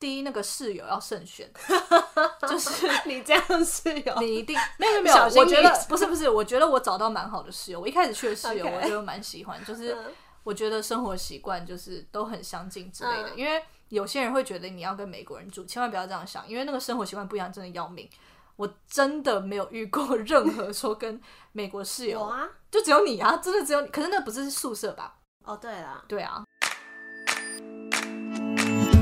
第一，那个室友要慎选，就是 你这样室友，你一定没有没有我觉得不是不是，我觉得我找到蛮好的室友。我一开始去的室友，我觉得蛮喜欢，就是嗯我觉得生活习惯就是都很相近之类的。嗯因为有些人会觉得你要跟美国人住，千万不要这样想，因为那个生活习惯不一样，真的要命。我真的没有遇过 任何说跟美国室友，有啊，就只有你啊，真的只有你。可是那不是宿舍吧？哦对啦，对啊，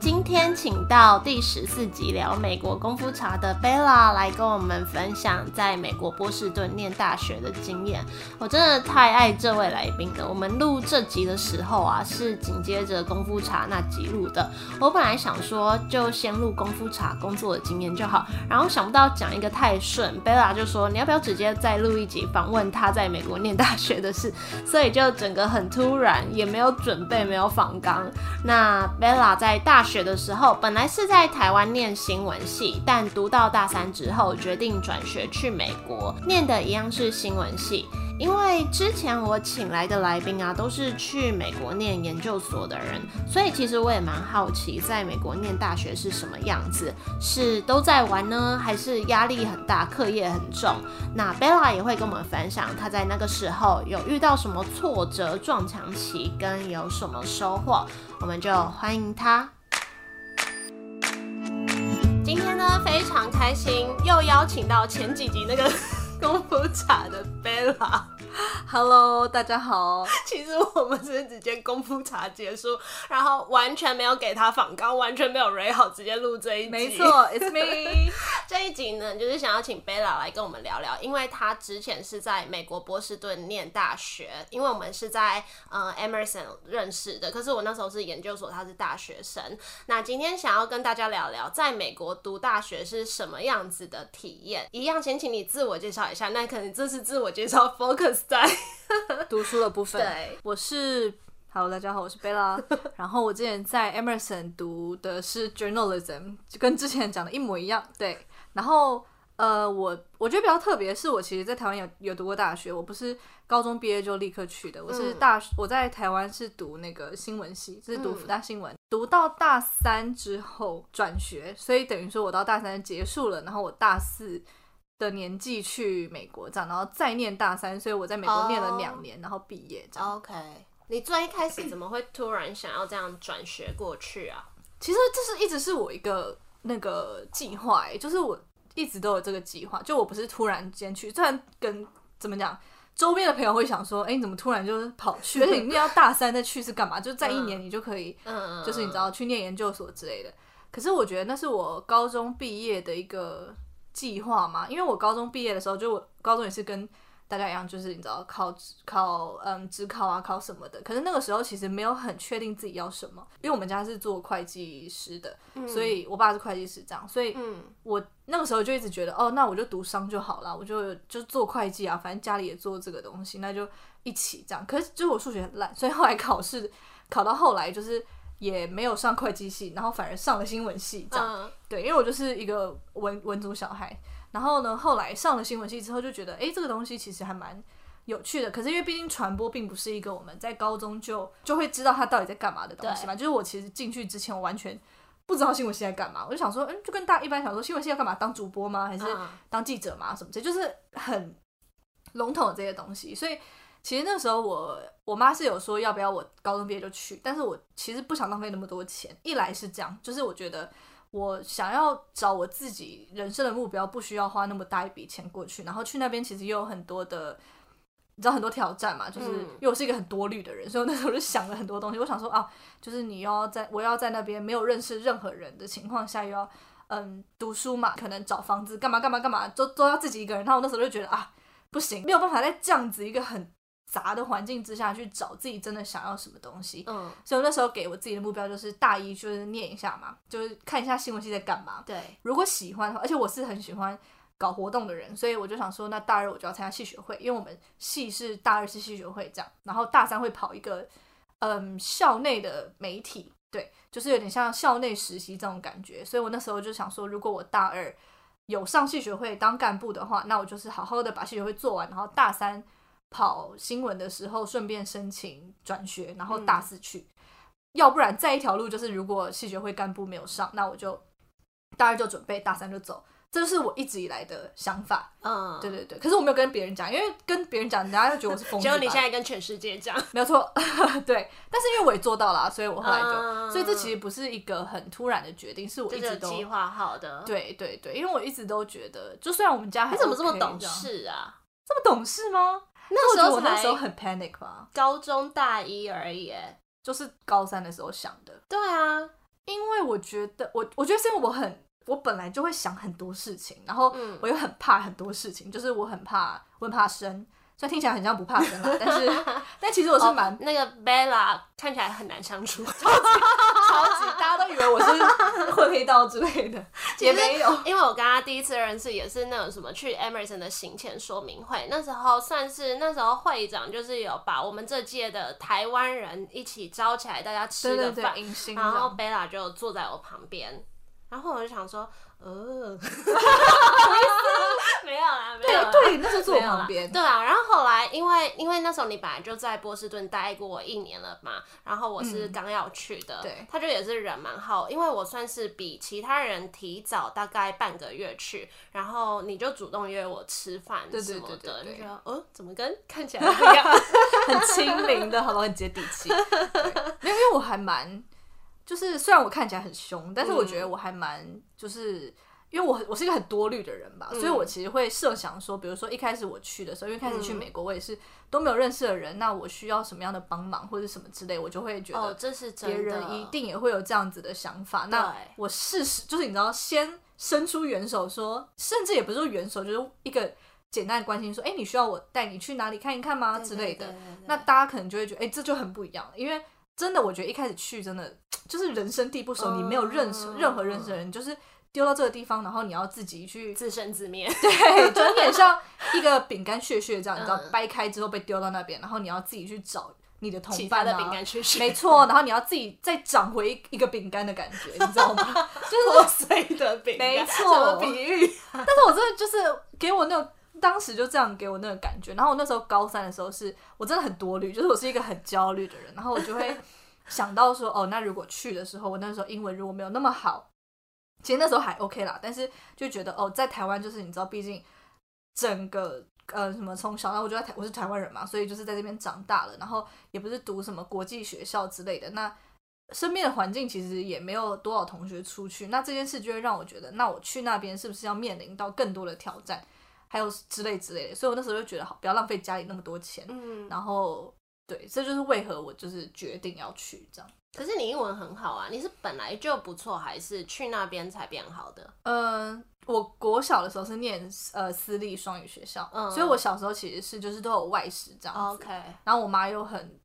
今天请到第十四集聊美国功夫茶的 Bella 来跟我们分享在美国波士顿念大学的经验。我真的太爱这位来宾了。我们录这集的时候啊，是紧接着功夫茶那集录的。我本来想说就先录功夫茶工作的经验就好，然后想不到讲一个太顺，Bella 就说你要不要直接再录一集访问他在美国念大学的事，所以就整个很突然，也没有准备，没有访纲。那 Bella 在大学学的时候，本来是在台湾念新闻系，但读到大三之后，决定转学去美国，念的一样是新闻系。因为之前我请来的来宾啊，都是去美国念研究所的人，所以其实我也蛮好奇，在美国念大学是什么样子，是都在玩呢，还是压力很大，课业很重？那 Bella 也会跟我们分享，她在那个时候有遇到什么挫折、撞墙期，跟有什么收获，我们就欢迎她。非常开心，又邀请到前几集那个 功夫茶的 Bella。Hello，大家好。其实我们是直接功夫茶结束，然后完全没有给他访纲，完全没有 r 好，直接录这一集。没错，It's me。这一集呢，就是想要请贝拉来跟我们聊聊，因为他之前是在美国波士顿念大学，因为我们是在呃 Emerson 认识的，可是我那时候是研究所，他是大学生。那今天想要跟大家聊聊，在美国读大学是什么样子的体验。一样，先请你自我介绍一下。那可能这次自我介绍 focus 在。读书的部分，对，我是 Hello，大家好，我是贝拉。然后我之前在 Emerson 读的是 journalism，就跟之前讲的一模一样。对，然后呃，我我觉得比较特别的是，我其实在台湾有有读过大学，我不是高中毕业就立刻去的，我是嗯。大、我在台湾是读那个新闻系，就是读嗯。福大新闻，读到大三之后转学，所以等于说我到大三结束了，然后我大四。的年纪去美国这样，然后再念大三，所以我在美国念了哦两年然后毕业这样。OK。你最一开始怎么会突然想要这样转学过去啊？其实这是一直是我一个那个计划，哎，就是我一直都有这个计划，就我不是突然间去，虽然跟怎么讲，周边的朋友会想说，哎、你怎么突然就是跑去，而 且你念到大三再去是干嘛？就在一年你就可以，嗯，就是你知道去念研究所之类的。可是我觉得那是我高中毕业的一个计划嘛，因为我高中毕业的时候，就我高中也是跟大家一样，就是你知道考考嗯职考啊，考什么的。可是那个时候其实没有很确定自己要什么，因为我们家是做会计师的，所以我爸是会计师这样，所以嗯我那个时候就一直觉得，哦，那我就读商就好了，我就就做会计啊，反正家里也做这个东西，那就一起这样。可是就是我数学很烂，所以后来考试考到后来就是也没有上会计系，然后反而上了新闻系这样。嗯对，因为我就是一个文文组小孩，然后呢，后来上了新闻系之后，就觉得，哎，这个东西其实还蛮有趣的。可是因为毕竟传播并不是一个我们在高中就就会知道它到底在干嘛的东西嘛，就是我其实进去之前，我完全不知道新闻系在干嘛，我就想说，嗯，就跟大家一般想说，新闻系要干嘛？当主播吗？还是嗯当记者吗？什么这，就是很笼统的这些东西。所以其实那时候我我妈是有说要不要我高中毕业就去，但是我其实不想浪费那么多钱。一来是这样，就是我觉得我想要找我自己人生的目标，不需要花那么大一笔钱过去，然后去那边其实也有很多的。你知道很多挑战嘛，就是嗯因为我是一个很多虑的人，所以我那时候就想了很多东西。我想说啊，就是你要在我要在那边没有认识任何人的情况下，又要嗯读书嘛，可能找房子干嘛干嘛干嘛，都都要自己一个人。然后我那时候就觉得啊，不行，没有办法在这样子一个很杂的环境之下去找自己真的想要什么东西。嗯，所以我那时候给我自己的目标就是大一就是念一下嘛，就是看一下新闻系在干嘛。对，如果喜欢的话，而且我是很喜欢搞活动的人，所以我就想说，那大二我就要参加系学会，因为我们系是大二是系学会这样，然后大三会跑一个嗯校内的媒体，对，就是有点像校内实习这种感觉，所以我那时候就想说，如果我大二有上系学会当干部的话，那我就是好好的把系学会做完，然后大三跑新闻的时候顺便申请转学，然后大四去。要不然再一条路就是，如果系学会干部没有上，那我就大二就准备大三就走。这是我一直以来的想法，嗯，对对对。可是我没有跟别人讲，因为跟别人讲，人家就觉得我是疯子只有你现在跟全世界讲，没有错，对。但是因为我也做到了，所以我后来就，嗯所以这其实不是一个很突然的决定，是我一直都计划好的。，对对对，因为我一直都觉得，就虽然我们家还你怎么这么懂？事啊？这么懂事吗？那时候我觉得我那时候很 panic 吧，高中大一而已。就是高三的时候想的，对啊，因为我觉得我我觉得是因为我很我本来就会想很多事情，然后嗯我又很怕很多事情，就是我很怕我很怕生，虽然听起来很像不怕生啦，但是但其实我是蛮、哦那个 Bella 看起来很难相处，超 级超级，大家都以为我是混黑道之类的，也没有。因为我跟他第一次认识也是那种什么去 Emerson 的行前说明会，那时候算是那时候会长就是有把我们这届的台湾人一起招起来，大家吃对对对，个饭，然后样。Bella 就坐在我旁边，然后我就想说，呃，没有啦，没有啦对对，那时候坐我旁边，对啊，然后后来因为因为那时候你本来就在波士顿待过一年了嘛，然后我是嗯。刚要去的，对。他就也是人蛮好，因为我算是比其他人提早大概半个月去，然后你就主动约我吃饭对对什么的，对对对就觉得呃怎么跟？看起来不一样？很亲民的，好不好，很接地气。没有，因为我还蛮，就是虽然我看起来很凶，但是我觉得我还蛮，就是因为我我是一个很多虑的人吧，所以我其实会设想说，比如说一开始我去的时候，因为一开始去美国，我也是都没有认识的人，那我需要什么样的帮忙或者什么之类，我就会觉哦，得这是，别人一定也会有这样子的想法。那我试试，就是你知道，先伸出援手说，甚至也不是说援手，就是一个简单的关心，说，哎、你需要我带你去哪里看一看吗？之类的。对对对。对那大家可能就会觉得，哎、这就很不一样了，因为真的，我觉得一开始去真的就是人生地不熟，你没有认识嗯任何认识的人，你就是丢到这个地方，然后你要自己去，自生自灭，对，就有点像一个饼干屑屑这样，你知道嗯，掰开之后被丢到那边，然后你要自己去找你的同伴啊，的饼干去没错，然后你要自己再长回一个饼干的感觉，你知道吗？破碎的饼干，没错比喻？但是我真的就是给我那种当时就这样给我那个感觉。然后我那时候高三的时候是，我真的很多虑，就是我是一个很焦虑的人，然后我就会想到说，哦，那如果去的时候，我那时候英文如果没有那么好，其实那时候还 OK 啦，但是就觉得哦，在台湾就是你知道，毕竟整个。呃，什么从小到我就在台，我是台湾人嘛，所以就是在这边长大了，然后也不是读什么国际学校之类的，那身边的环境其实也没有多少同学出去，那这件事就会让我觉得，那我去那边是不是要面临到更多的挑战，还有之类之类的，所以我那时候就觉得好，不要浪费家里那么多钱，嗯，然后对，这就是为何我就是决定要去这样。可是你英文很好啊，你是本来就不错，还是去那边才变好的？嗯，我国小的时候是念呃私立双语学校，嗯所以我小时候其实是就是都有外食这样子 OK，然后我妈又很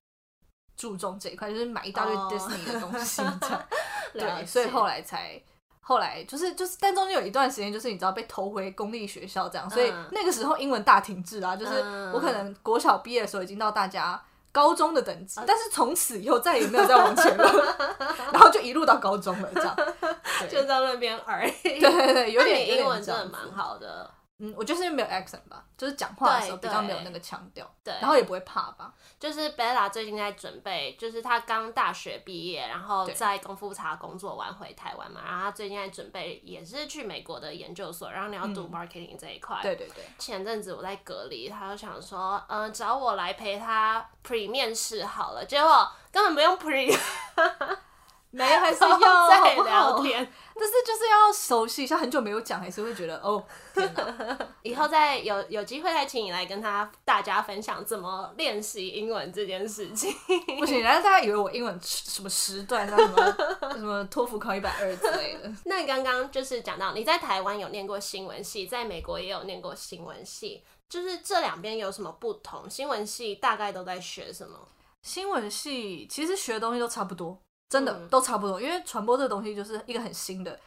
注重这一块，就是买一大堆哦 Disney 的东西这样。了对，所以后来才后来就是就是，但中间有一段时间就是你知道被投回公立学校这样，所以嗯那个时候英文大停滞啊，就是嗯我可能国小毕业的时候已经到大家。高中的等嗯级，但是从此以后再也没有再往前了，然后就一路到高中了，这样。就在那边而已。对对对，有那点英文真的蛮。好的，嗯，我觉得是因为没有 accent 吧，就是讲话的时候比较没有那个腔调，对。然后也不会怕吧。就是 Bella 最近在准备，就是她刚大学毕业，然后在功夫茶工作完回台湾嘛，然后她最近在准备也是去美国的研究所，然后你要读嗯 marketing 这一块。对对对，前阵子我在隔离，她就想说，嗯、找我来陪她 pre 面试好了，结果根本不用 pre，没还是要在好不好？聊天。但是就是要熟悉一下，很久没有讲，还是会觉得哦，天哪！以后再有有机会再请你来跟他大家分享怎么练习英文这件事情。不行，然后大家以为我英文什么时段，像什么 什么托福考一百二之类的。那刚刚就是讲到你在台湾有念过新闻系，在美国也有念过新闻系，就是这两边有什么不同？新闻系大概都在学什么？新闻系其实学的东西都差不多，真的、嗯。都差不多，因为传播这个东西就是一个很新的，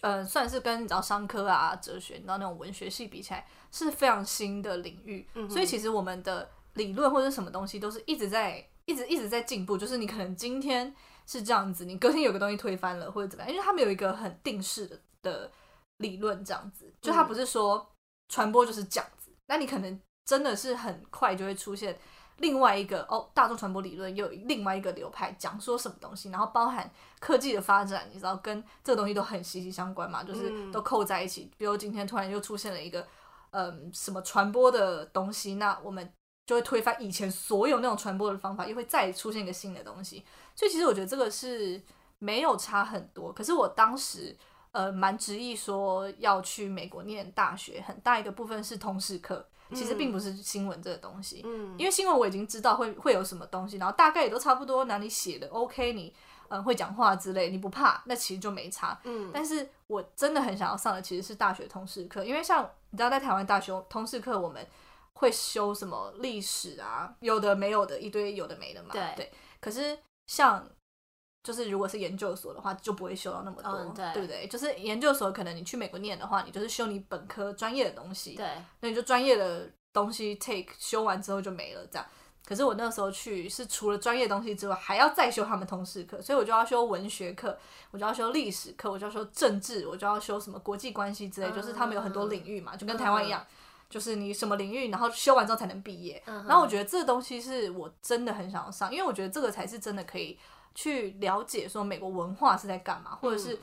呃，算是跟你知道商科啊、哲学，你知道那种文学系比起来是非常新的领域，嗯。所以其实我们的理论或者什么东西都是一直在一直一直在进步，就是你可能今天是这样子，你隔天有个东西推翻了或者怎么样，因为他们有一个很定式的的理论这样子，就他不是说传播就是这样子，那你可能真的是很快就会出现另外一个哦，大众传播理论又有另外一个流派讲说什么东西，然后包含科技的发展，你知道跟这个东西都很息息相关嘛，就是都扣在一起。比如今天突然又出现了一个嗯什么传播的东西，那我们就会推翻以前所有那种传播的方法，又会再出现一个新的东西。所以其实我觉得这个是没有差很多，可是我当时。呃，蛮执意说要去美国念大学，很大一个部分是通识课，其实并不是新闻这个东西。嗯，因为新闻我已经知道会会有什么东西，然后大概也都差不多哪里写的 OK，你嗯会讲话之类，你不怕，那其实就没差。嗯，但是我真的很想要上的其实是大学通识课，因为像你知道在台湾大学通识课，我们会修什么历史啊，有的没有的一堆有的没的嘛。对，可是像。就是如果是研究所的话，就不会修到那么多，对不对？就是研究所可能你去美国念的话，你就是修你本科专业的东西，对，那你就专业的东西 take 修完之后就没了这样。可是我那个时候去是除了专业东西之外，还要再修他们通识课，所以我就要修文学课，我就要修历史课，我就要修政治，我就要修什么国际关系之类，就是他们有很多领域嘛，就跟台湾一样，就是你什么领域，然后修完之后才能毕业。然后我觉得这个东西是我真的很想要上，因为我觉得这个才是真的可以。去了解说美国文化是在干嘛，或者是，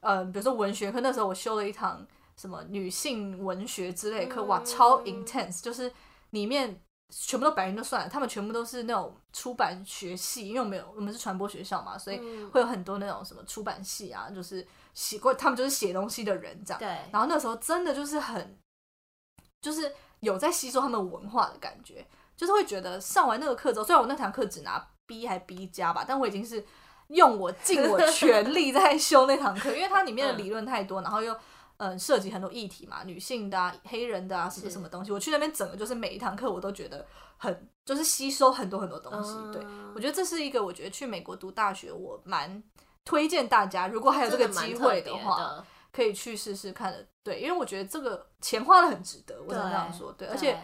嗯，比如说文学课，那时候我修了一堂什么女性文学之类课，哇，超 intense，就是里面全部都白人就算了，他们全部都是那种出版学系，因为我们有我们是传播学校嘛，所以会有很多那种什么出版系啊，就是写过，他们就是写东西的人这样。对。然后那时候真的就是很，就是有在吸收他们文化的感觉，就是会觉得上完那个课之后，虽然我那堂课只拿。B 还 B 加吧，但我已经是用我尽我 全力在修那堂课，因为它里面的理论太多，然后又嗯涉及很多议题嘛，女性的、啊、黑人的啊什么什么东西。我去那边整个就是每一堂课我都觉得很就是吸收很多很多东西。对我觉得这是一个我觉得去美国读大学我蛮推荐大家，如果还有这个机会的话，可以去试试看的。对，因为我觉得这个钱花的很值得，我想这样说。对，而且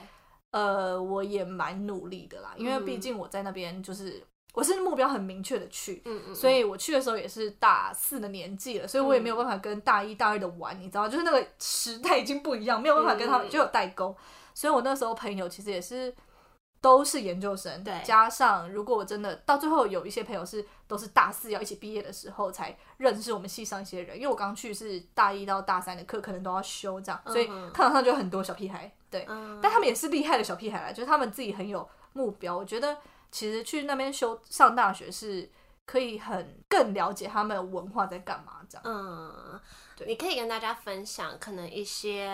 呃我也蛮努力的啦，因为毕竟我在那边就是。我是目标很明确的去，嗯嗯所以我去的时候也是大四的年纪了，所以我也没有办法跟大一、大二的玩，你知道，就是那个时代已经不一样，没有办法跟他们就有代沟。所以我那时候朋友其实也是都是研究生，对，加上如果我真的到最后有一些朋友是都是大四要一起毕业的时候才认识我们系上一些人，因为我刚去是大一到大三的课可能都要修这样，所以课堂上就很多小屁孩，对，但他们也是厉害的小屁孩啦，就是他们自己很有目标，我觉得。其实去那边修上大学是可以很更了解他们的文化在干嘛这样。嗯，对，你可以跟大家分享可能一些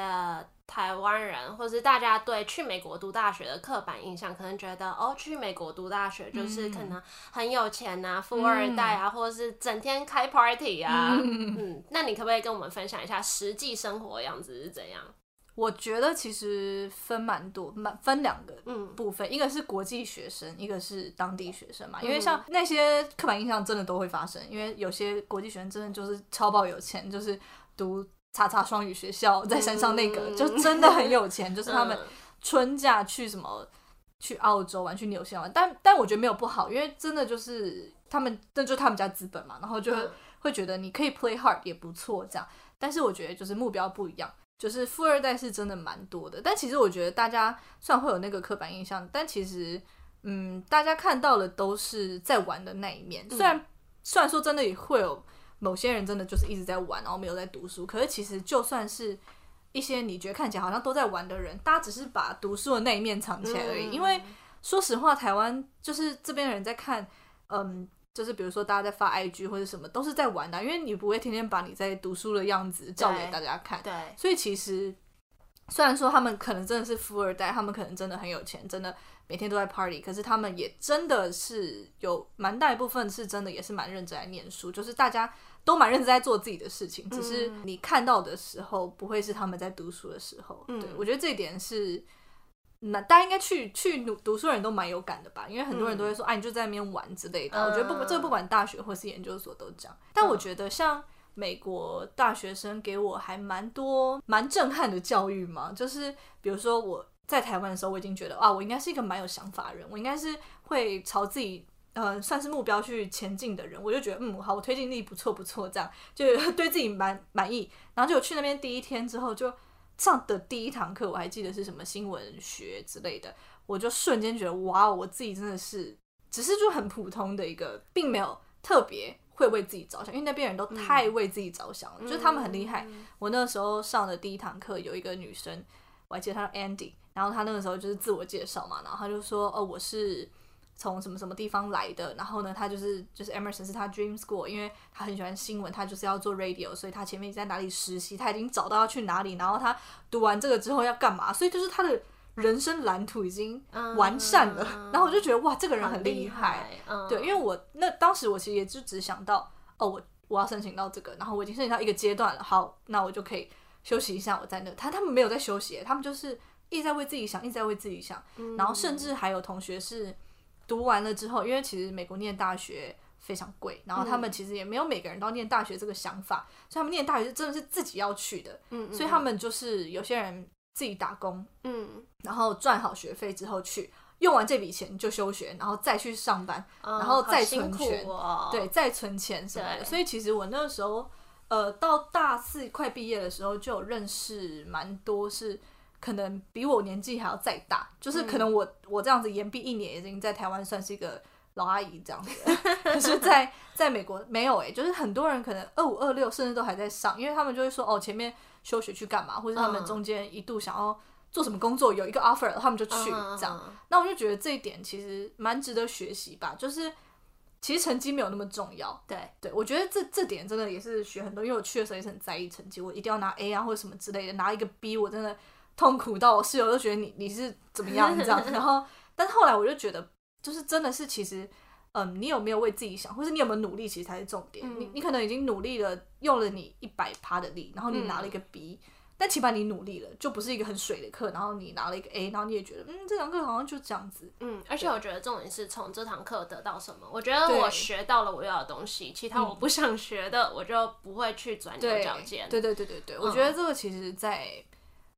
台湾人或是大家对去美国读大学的刻板印象，可能觉得哦，去美国读大学就是可能很有钱呐，富二代啊，或者是整天开 party 啊。嗯，那你可不可以跟我们分享一下实际生活样子是怎样？我觉得其实分蛮多，蛮分两个部分，一个是国际学生，一个是当地学生嘛。因为像那些刻板印象真的都会发生，因为有些国际学生真的就是超爆有钱，就是读叉叉双语学校，在山上那个就真的很有钱，就是他们春假去什么去澳洲玩，去纽西兰玩。但但我觉得没有不好，因为真的就是他们那就他们家资本嘛，然后就会觉得你可以 play hard 也不错这样。但是我觉得就是目标不一样。就是富二代是真的蛮多的，但其实我觉得大家虽然会有那个刻板印象，但其实，嗯，大家看到的都是在玩的那一面。虽然虽然说真的也会有某些人真的就是一直在玩，然后没有在读书，可是其实就算是一些你觉得看起来好像都在玩的人，大家只是把读书的那一面藏起来而已。因为说实话，台湾就是这边的人在看，嗯。就是比如说，大家在发 IG 或者什么，都是在玩的，因为你不会天天把你在读书的样子照给大家看。对。所以其实，虽然说他们可能真的是富二代，他们可能真的很有钱，真的每天都在 party，可是他们也真的是有蛮大一部分是真的也是蛮认真在念书，就是大家都蛮认真在做自己的事情，只是你看到的时候不会是他们在读书的时候。对，我觉得这一点是。那大家应该去去读读书人都蛮有感的吧，因为很多人都会说，哎，你就在那边玩之类的。我觉得不，这不管大学或是研究所都这样。但我觉得像美国大学生给我还蛮多蛮震撼的教育嘛，就是比如说我在台湾的时候，我已经觉得啊，我应该是一个蛮有想法的人，我应该是会朝自己呃算是目标去前进的人，我就觉得嗯好，我推进力不错不错，这样就 对自己蛮满意。然后就去那边第一天之后，就上的第一堂课，我还记得是什么新闻学之类的，我就瞬间觉得哇，我自己真的是只是就很普通的一个，并没有特别会为自己着想，因为那边人都太为自己着想了，就是他们很厉害。我那时候上的第一堂课有一个女生，我还记得她叫 Andy。然后她那个时候就是自我介绍嘛，然后她就说，哦，我是从什么什么地方来的。然后呢，他就是就是 Emerson 是他 Dream School，因为他很喜欢新闻，他就是要做 Radio，所以他前面在哪里实习，他已经找到要去哪里。然后他读完这个之后要干嘛？所以就是他的人生蓝图已经完善了。然后我就觉得哇，这个人很厉害。对，因为我那当时我其实也就只想到，哦，我我要申请到这个，然后我已经申请到一个阶段了。好，那我就可以休息一下。我在那，他他们没有在休息，他们就是。一直在为自己想，一直在为自己想，然后甚至还有同学是读完了之后，因为其实美国念大学非常贵，然后他们其实也没有每个人都念大学这个想法，所以他们念大学是真的是自己要去的，所以他们就是有些人自己打工，嗯，然后赚好学费之后去，用完这笔钱就休学，然后再去上班，然后再存钱，对，再存钱什么的。所以其实我那个时候，呃，到大四快毕业的时候，就有认识蛮多是。可能比我年纪还要再大，就是可能我我这样子延毕一年，已经在台湾算是一个老阿姨这样子。可是，在在美国没有哎，就是很多人可能二五二六，甚至都还在上，因为他们就会说哦，前面休学去干嘛，或者他们中间一度想要做什么工作，有一个 offer，他们就去这样。那我就觉得这一点其实蛮值得学习吧，就是其实成绩没有那么重要。对对，我觉得这这点真的也是学很多，因为我去的时候也是很在意成绩，我一定要拿 A 啊或者什么之类的，拿一个 B 我真的。痛苦到我室友都觉得你你是怎么样这样，然后，但是后来我就觉得，就是真的是其实，嗯，你有没有为自己想，或是你有没有努力，其实才是重点。你你可能已经努力了，用了你一百趴的力，然后你拿了一个 B，但起码你努力了，就不是一个很水的课，然后你拿了一个 A，然后你也觉得，嗯，这堂课好像就这样子。嗯，而且我觉得重点是从这堂课得到什么，我觉得我学到了我要的东西，其他我不想学的，我就不会去钻牛角尖。对对对对对，我觉得这个其实，在。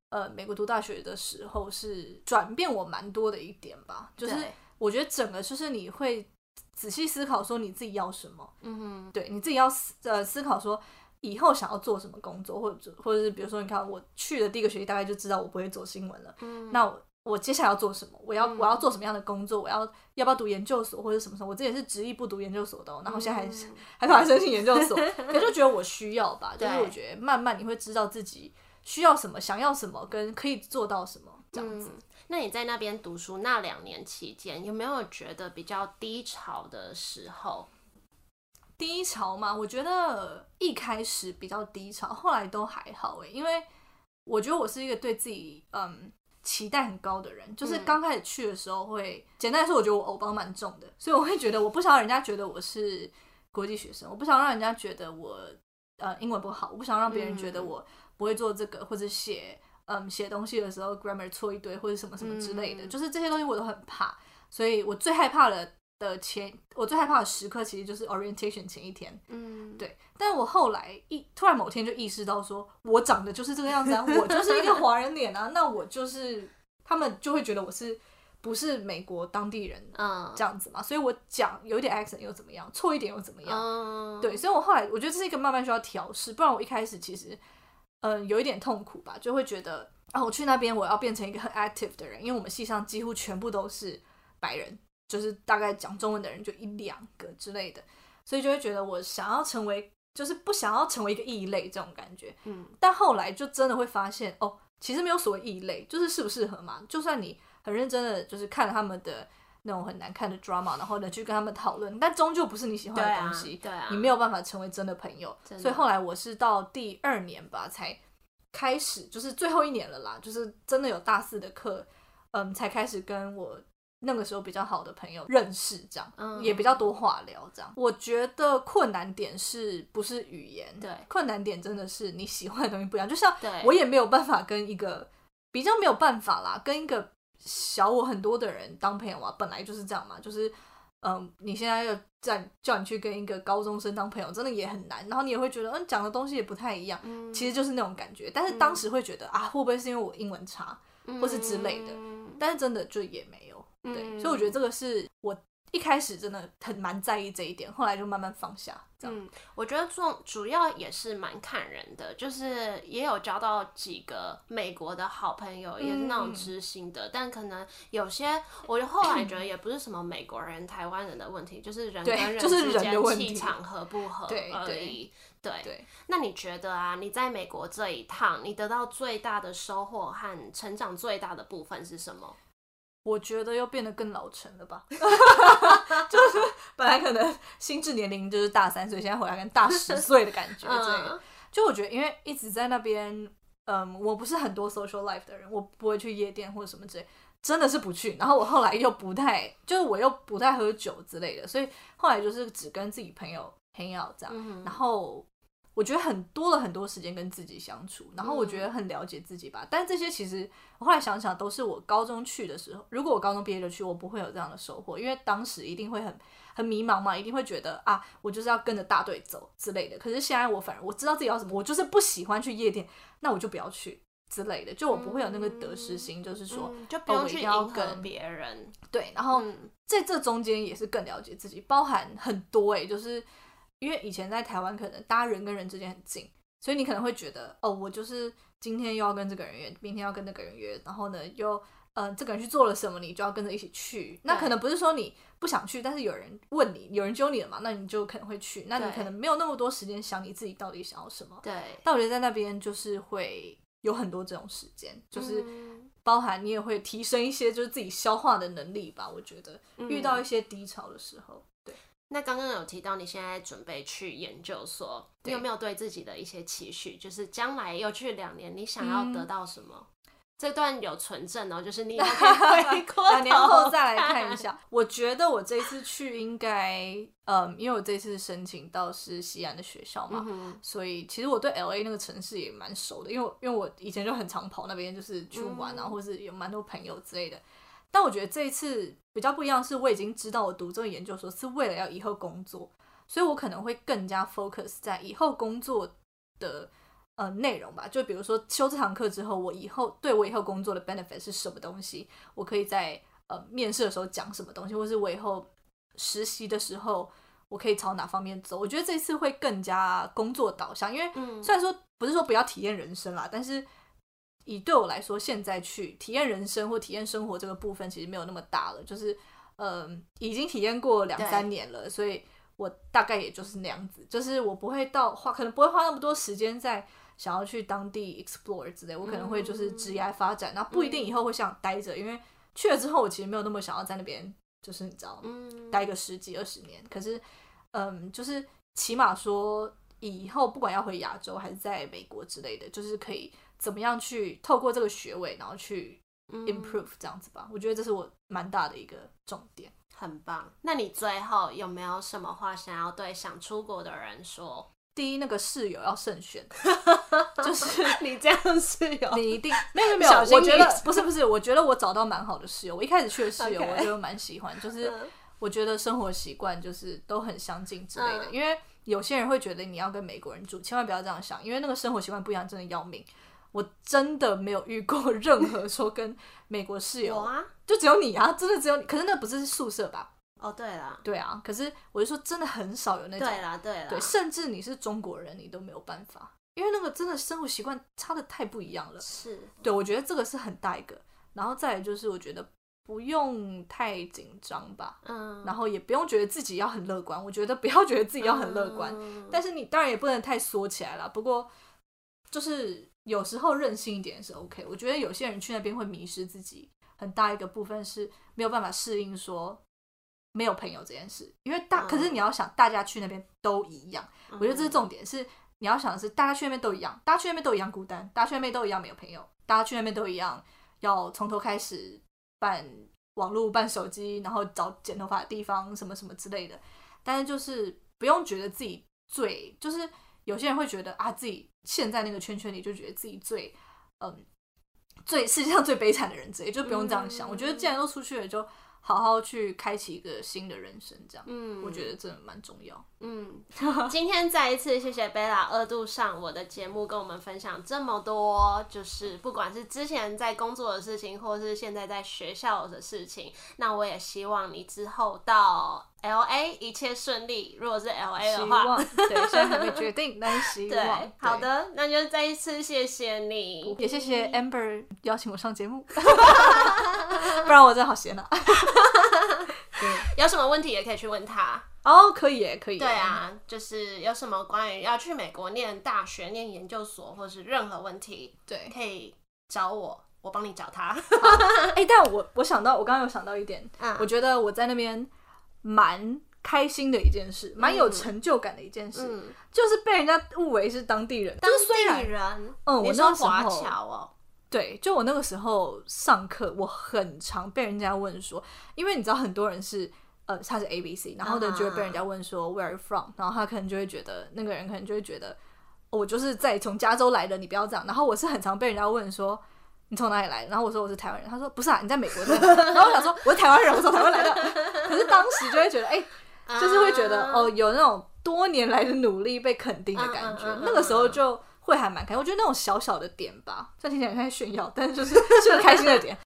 呃，美国读大学的时候是转变我蛮多的一点吧，就是我觉得整个就是你会仔细思考说你自己要什么，嗯哼，对你自己要思呃思考说以后想要做什么工作，或者或者是比如说你看我去的第一个学期大概就知道我不会做新闻了，嗯，那我我接下来要做什么？我要我要做什么样的工作？我要要不要读研究所或者什么什么？我之前是执意不读研究所的，然后现在还是还跑来申请研究所，可就觉得我需要吧，就是我觉得慢慢你会知道自己。需要什么，想要什么，跟可以做到什么这样子。那你在那边读书那两年期间，有没有觉得比较低潮的时候？低潮嘛，我觉得一开始比较低潮，后来都还好诶。因为我觉得我是一个对自己嗯期待很高的人，就是刚开始去的时候会，简单来说，我觉得我偶包蛮重的，所以我会觉得我不想让人家觉得我是国际学生，我不想让人家觉得我呃英文不好，我不想让别人觉得我。不会做这个，或者写嗯写东西的时候 grammar 错一堆，或者什么什么之类的，就是这些东西我都很怕，所以我最害怕的的前，我最害怕的时刻其实就是 orientation 前一天，嗯，对。但我后来一突然某天就意识到，说我长得就是这个样子啊，我就是一个华人脸啊，那我就是他们就会觉得我是不是美国当地人，嗯，这样子嘛，所以我讲有点 accent 又怎么样，错一点又怎么样，对，所以我后来我觉得这是一个慢慢需要调试，不然我一开始其实。嗯，有一点痛苦吧，就会觉得啊，我去那边我要变成一个很 active 的人，因为我们系上几乎全部都是白人，就是大概讲中文的人就一两个之类的，所以就会觉得我想要成为，就是不想要成为一个异类这种感觉。嗯，但后来就真的会发现，哦，其实没有所谓异类，就是适不适合嘛。就算你很认真的就是看了他们的。那种很难看的 drama，然后呢去跟他们讨论，但终究不是你喜欢的东西，对啊，你没有办法成为真的朋友。所以后来我是到第二年吧才开始，就是最后一年了啦，就是真的有大四的课，嗯，才开始跟我那个时候比较好的朋友认识，这样，也比较多话聊，这样。我觉得困难点是不是语言？对，困难点真的是你喜欢的东西不一样，就像我也没有办法跟一个比较没有办法啦，跟一个。小我很多的人当朋友啊，本来就是这样嘛，就是，嗯，你现在要在叫你去跟一个高中生当朋友，真的也很难。然后你也会觉得，嗯，讲的东西也不太一样，其实就是那种感觉。但是当时会觉得啊，会不会是因为我英文差，或是之类的？但是真的就也没有，对。所以我觉得这个是我。一开始真的很蛮在意这一点，后来就慢慢放下。这样，嗯，我觉得重主要也是蛮看人的，就是也有交到几个美国的好朋友，也是那种嗯知心的，但可能有些，我后来觉得也不是什么美国人、台湾人的问题，就是人对跟人就是人之间问题气场合不合对对而已。对，对，那你觉得啊，你在美国这一趟，你得到最大的收获和成长最大的部分是什么？我觉得又变得更老成了吧？就是本来可能心智年龄就是大三岁，现在回来跟大十岁的感觉。这个，嗯就我觉得，因为一直在那边，嗯，我不是很多 social life 的人，我不会去夜店或者什么之类，真的是不去。然后我后来又不太，就是我又不太喝酒之类的，所以后来就是只跟自己朋友 hang out 这样。嗯然后我觉得很多了很多时间跟自己相处，然后我嗯觉得很了解自己吧。但这些其实我后来想想，都是我高中去的时候，如果我高中毕业就去，我不会有这样的收获，因为当时一定会很很迷茫嘛，一定会觉得啊，我就是要跟着大队走之类的。可是现在我反而我知道自己要什么，我就是不喜欢去夜店，那我就不要去之类的，就我不会有那个得失心，就是说。嗯就不要迎合跟别人。对，然后嗯在这中间也是更了解自己，包含很多诶、就是因为以前在台湾，可能大家人跟人之间很近，所以你可能会觉得，哦，我就是今天又要跟这个人约，明天要跟那个人约，然后呢又，呃，这个人去做了什么，你就要跟着一起去。那可能不是说你不想去，但是有人问你，有人揪你了嘛，那你就可能会去。那你可能没有那么多时间想你自己到底想要什么。对，但我觉得在那边就是会有很多这种时间，就是。嗯包含你也会提升一些就是自己消化的能力吧，我觉得嗯遇到一些低潮的时候，对，那刚刚有提到你现在准备去研究所，你有没有对自己的一些期许？就是将来又去两年，你想要得到什么？这段有存证哦，就是你 两年后再来看一下。我觉得我这次去应该，嗯，因为我这次申请到是西安的学校嘛，嗯，所以其实我对 L A 那个城市也蛮熟的，因为我因为我以前就很常跑那边，就是去玩啊，嗯或是有蛮多朋友之类的。但我觉得这一次比较不一样，是我已经知道我读这个研究所是为了要以后工作，所以我可能会更加 focus 在以后工作的呃内容吧。就比如说修这堂课之后，我以后对我以后工作的 benefit 是什么东西，我可以在呃面试的时候讲什么东西，或是我以后实习的时候。我可以朝哪方面走？我觉得这次会更加工作导向，因为嗯虽然说不是说不要体验人生啦，但是以对我来说，现在去体验人生或体验生活这个部分，其实没有那么大了。就是嗯，已经体验过两三年了，所以我大概也就是那样子。就是我不会到花，可能不会花那么多时间在想要去当地 explore 之类。我可能会就是职业发展，那、不一定以后会想待着，因为去了之后，我其实没有那么想要在那边，就是你知道，嗯待个十几二十年。可是，嗯，就是起码说以后不管要回亚洲还是在美国之类的，就是可以怎么样去透过这个学位，然后去嗯 improve 这样子吧。我觉得这是我蛮大的一个重点。很棒。那你最后有没有什么话想要对想出国的人说？第一，那个室友要慎选，就是你这样室友你一定没有没有我觉得不是不是，我觉得我找到蛮好的室友。我一开始去的室友我就蛮喜欢，就是嗯我觉得生活习惯就是都很相近之类的。嗯因为有些人会觉得你要跟美国人住，千万不要这样想，因为那个生活习惯不一样，真的要命。我真的没有遇过任何说跟美国室友，有啊。就只有你啊，真的只有你。可是那不是宿舍吧？哦，对了，对啊，可是我就说真的很少有那种。对啦，对啦，对，甚至你是中国人，你都没有办法，因为那个真的生活习惯差的太不一样了。是，对，我觉得这个是很大一个，然后再来就是我觉得不用太紧张吧，嗯，然后也不用觉得自己要很乐观，我觉得不要觉得自己要很乐观，嗯。但是你当然也不能太缩起来了。不过就是有时候任性一点是 OK，我觉得有些人去那边会迷失自己，很大一个部分是没有办法适应说。没有朋友这件事，因为大，可是你要想，大家去那边都一样，我觉得这是重点，是你要想的是，大家去那边都一样，大家去那边都一样孤单，大家去那边都一样没有朋友，大家去那边都一样要从头开始办网络、办手机，然后找剪头发的地方，什么什么之类的。但是就是不用觉得自己最，就是有些人会觉得啊，自己陷在那个圈圈里，就觉得自己最嗯最世界上最悲惨的人之类，就不用这样想。嗯我觉得既然都出去了，就好好去开启一个新的人生，这样，嗯我觉得真的蛮重要。嗯，今天再一次谢谢贝拉二度上我的节目，跟我们分享这么多，就是不管是之前在工作的事情，或是现在在学校的事情。那我也希望你之后到 L A 一切顺利。如果是 L A 的话，望 对，现在还没决定，但是希望对，好，的，那就再一次谢谢你。也谢谢 Amber 邀请我上节目，不然我真的好闲啊。有什么问题也可以去问他。哦，可以耶，可以耶。对啊，就是有什么关于要去美国念大学、念研究所，或是任何问题，对，可以找我，我帮你找他。哎、但我我想到，我刚刚有想到一点，嗯我觉得我在那边蛮开心的一件事，蛮有成就感的一件事，嗯，就是被人家误为是当地人。当地然人，嗯我那时候华侨哦，对，就我那个时候上课，我很常被人家问说，因为你知道很多人是。呃，他是 A B C，然后呢啊就会被人家问说 Where are you from？然后他可能就会觉得那个人可能就会觉得、哦我就是在从加州来的，你不要这样。然后我是很常被人家问说你从哪里来？然后我说我是台湾人，他说不是啊，你在美国的然后我想说我是台湾人，我从台湾来的。可是当时就会觉得，哎、就是会觉得啊哦，有那种多年来的努力被肯定的感觉，那个时候就会还蛮开心。我觉得那种小小的点吧，这样听起来像在炫耀，但是就是 是个开心的点。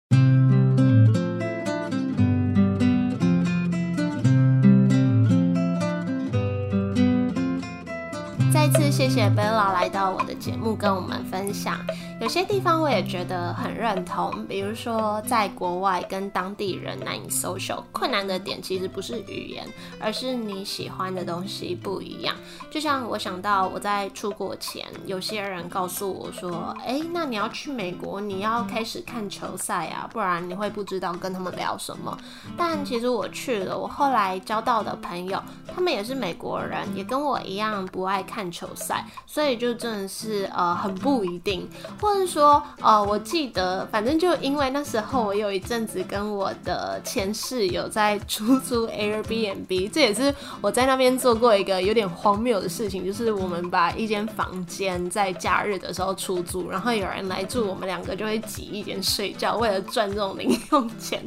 再次谢谢 Bella 来到我的节目跟我们分享，有些地方我也觉得很认同，比如说在国外跟当地人难以 social，困难的点其实不是语言，而是你喜欢的东西不一样。就像我想到我在出国前，有些人告诉我说：“哎，那你要去美国，你要开始看球赛啊，不然你会不知道跟他们聊什么。”但其实我去了，我后来交到的朋友，他们也是美国人，也跟我一样不爱看球赛，所以就真的是呃很不一定，或者说呃我记得，反正就因为那时候我有一阵子跟我的前室友在出租 Airbnb，这也是我在那边做过一个有点荒谬的事情，就是我们把一间房间在假日的时候出租，然后有人来住，我们两个就会挤一间睡觉，为了赚这种零用钱。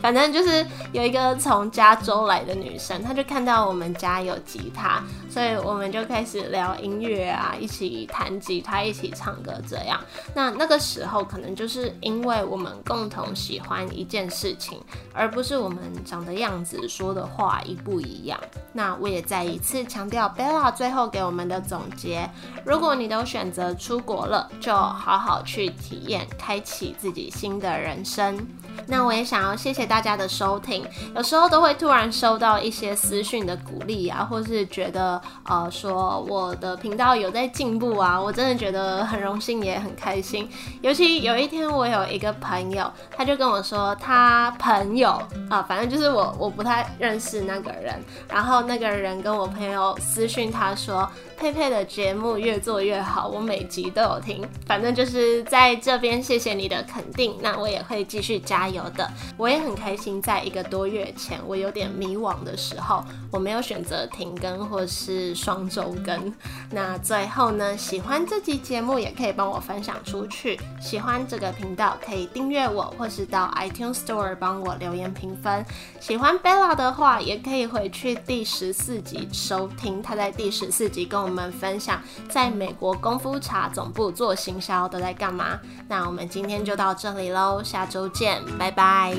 反正就是有一个从加州来的女生，她就看到我们家有吉他，所以我们就开始聊音乐啊，一起弹吉他，一起唱歌这样。那那个时候可能就是因为我们共同喜欢一件事情，而不是我们长的样子、说的话一不一样。那我也再一次强调，Bella 最后给我们的总结：如果你都选择出国了，就好好去体验，开启自己新的人生。那我也想要谢谢大家的收听，有时候都会突然收到一些私讯的鼓励啊，或是觉得呃说我的频道有在进步啊，我真的觉得很荣幸也很开开心。尤其有一天我有一个朋友，他就跟我说他朋友啊、反正就是我我不太认识那个人，然后那个人跟我朋友私讯他说佩佩的节目越做越好，我每集都有听，反正就是在这边谢谢你的肯定，那我也会继续加油的。我也很开心，在一个多月前我有点迷惘的时候，我没有选择停更或是双周更。那最后呢，喜欢这集节目也可以帮我分享出去，喜欢这个频道可以订阅我，或是到 iTunes Store 帮我留言评分。喜欢 Bella 的话，也可以回去第十四集收听，她在第十四集跟我我们分享在美国功夫茶总部做行销都在干嘛。那我们今天就到这里喽，下周见，拜拜。